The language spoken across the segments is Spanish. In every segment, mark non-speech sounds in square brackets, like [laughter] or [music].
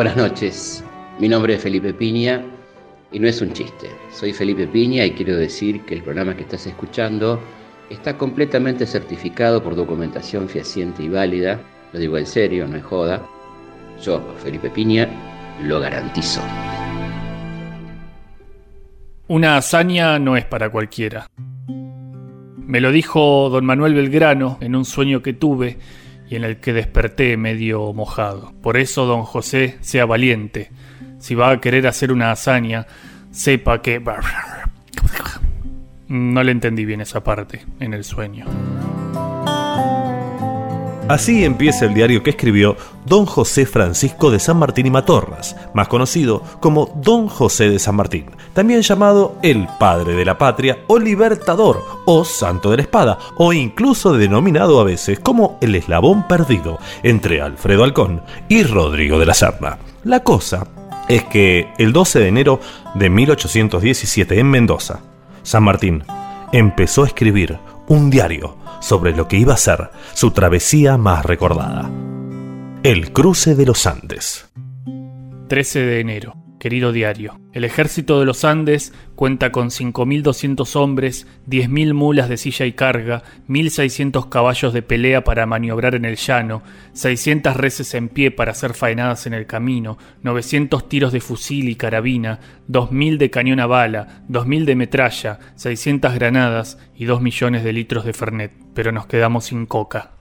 Buenas noches, mi nombre es Felipe Piña y no es un chiste. Soy Felipe Piña y quiero decir que el programa que estás escuchando está completamente certificado por documentación fehaciente y válida. Lo digo en serio, no es joda. Yo, Felipe Piña, lo garantizo. Una hazaña no es para cualquiera. Me lo dijo don Manuel Belgrano en un sueño que tuve y en el que desperté medio mojado. Por eso, don José, sea valiente. Si va a querer hacer una hazaña, sepa que... [laughs] No le entendí bien esa parte en el sueño. Así empieza el diario que escribió don José Francisco de San Martín y Matorras, más conocido como don José de San Martín, también llamado el Padre de la Patria o Libertador o Santo de la Espada, o incluso denominado a veces como el eslabón perdido entre Alfredo Alcón y Rodrigo de la Serna. La cosa es que el 12 de enero de 1817 en Mendoza, San Martín empezó a escribir un diario sobre lo que iba a ser su travesía más recordada. El cruce de los Andes. 13 de enero. Querido diario, el ejército de los Andes cuenta con 5.200 hombres, 10.000 mulas de silla y carga, 1.600 caballos de pelea para maniobrar en el llano, 600 reses en pie para ser faenadas en el camino, 900 tiros de fusil y carabina, 2.000 de cañón a bala, 2.000 de metralla, 600 granadas y 2 millones de litros de Fernet. Pero nos quedamos sin coca.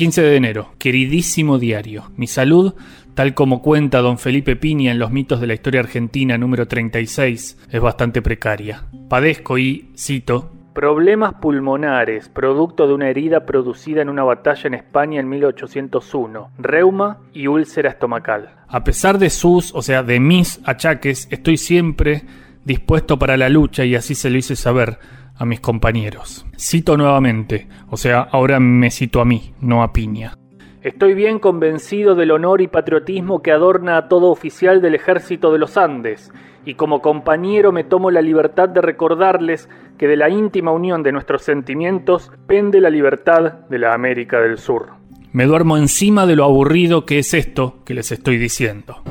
15 de enero. Queridísimo diario. Mi salud Tal como cuenta don Felipe Piña en Los mitos de la historia argentina número 36, es bastante precaria. Padezco y, cito, Problemas pulmonares, producto de una herida producida en una batalla en España en 1801, reuma y úlcera estomacal. A pesar de sus, o sea, de mis achaques, estoy siempre dispuesto para la lucha y así se lo hice saber a mis compañeros. Cito nuevamente, o sea, ahora me cito a mí, no a Piña. Estoy bien convencido del honor y patriotismo que adorna a todo oficial del ejército de los Andes, y como compañero me tomo la libertad de recordarles que de la íntima unión de nuestros sentimientos pende la libertad de la América del Sur. Me duermo encima de lo aburrido que es esto que les estoy diciendo.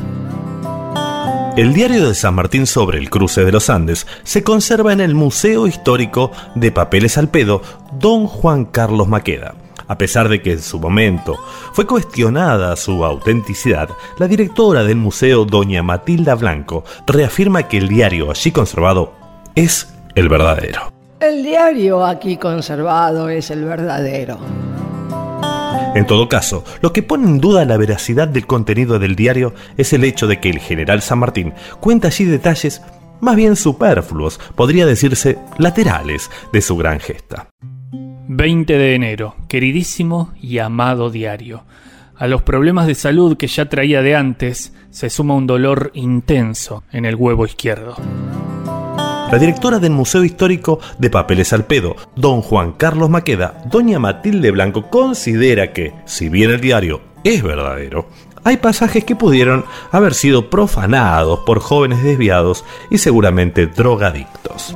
El diario de San Martín sobre el cruce de los Andes se conserva en el Museo Histórico de Papeles al Pedo Don Juan Carlos Maqueda. A pesar de que en su momento fue cuestionada su autenticidad, la directora del museo, doña Matilda Blanco, reafirma que el diario allí conservado es el verdadero. El diario aquí conservado es el verdadero. En todo caso, lo que pone en duda la veracidad del contenido del diario es el hecho de que el general San Martín cuenta allí detalles más bien superfluos, podría decirse laterales, de su gran gesta. 20 de enero, queridísimo y amado diario. A los problemas de salud que ya traía de antes se suma un dolor intenso en el huevo izquierdo. La directora del Museo Histórico de Papeles al Pedo, don Juan Carlos Maqueda, doña Matilde Blanco, considera que, si bien el diario es verdadero, hay pasajes que pudieron haber sido profanados por jóvenes desviados y seguramente drogadictos.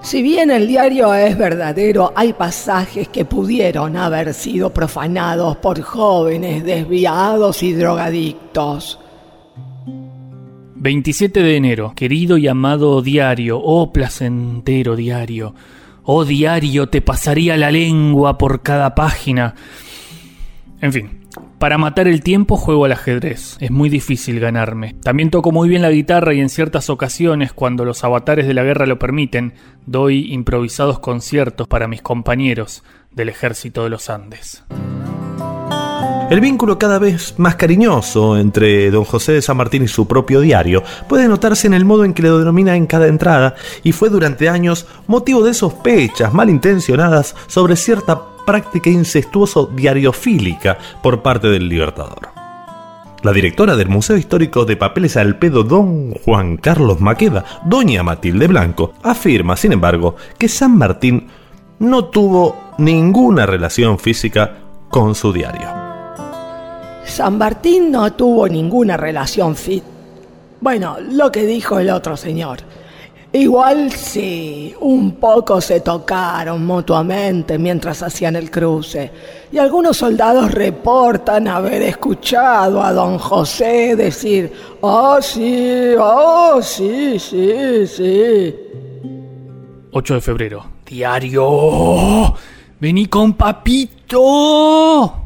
Si bien el diario es verdadero, hay pasajes que pudieron haber sido profanados por jóvenes desviados y drogadictos. 27 de enero, querido y amado diario, oh placentero diario, oh diario, te pasaría la lengua por cada página. En fin, para matar el tiempo juego al ajedrez. Es muy difícil ganarme. También toco muy bien la guitarra y en ciertas ocasiones, cuando los avatares de la guerra lo permiten, doy improvisados conciertos para mis compañeros del ejército de los Andes. El vínculo cada vez más cariñoso entre don José de San Martín y su propio diario puede notarse en el modo en que le denomina en cada entrada y fue durante años motivo de sospechas malintencionadas sobre cierta práctica incestuoso diariofílica por parte del Libertador. La directora del Museo Histórico de Papeles al Pedo, don Juan Carlos Maqueda, doña Matilde Blanco, afirma, sin embargo, que San Martín no tuvo ninguna relación física con su diario. San Martín no tuvo ninguna relación fit. Bueno, lo que dijo el otro señor. Igual sí, un poco se tocaron mutuamente mientras hacían el cruce, y algunos soldados reportan haber escuchado a don José decir, oh sí, oh sí, sí, sí. 8 de febrero. Diario. Vení con papito.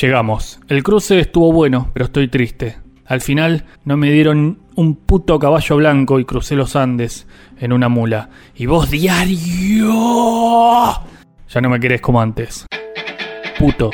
Llegamos. El cruce estuvo bueno, pero estoy triste. Al final no me dieron un puto caballo blanco y crucé los Andes en una mula. Y vos diario. Ya no me querés como antes. Puto.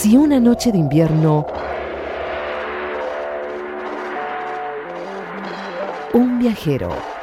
Si una noche de invierno un viajero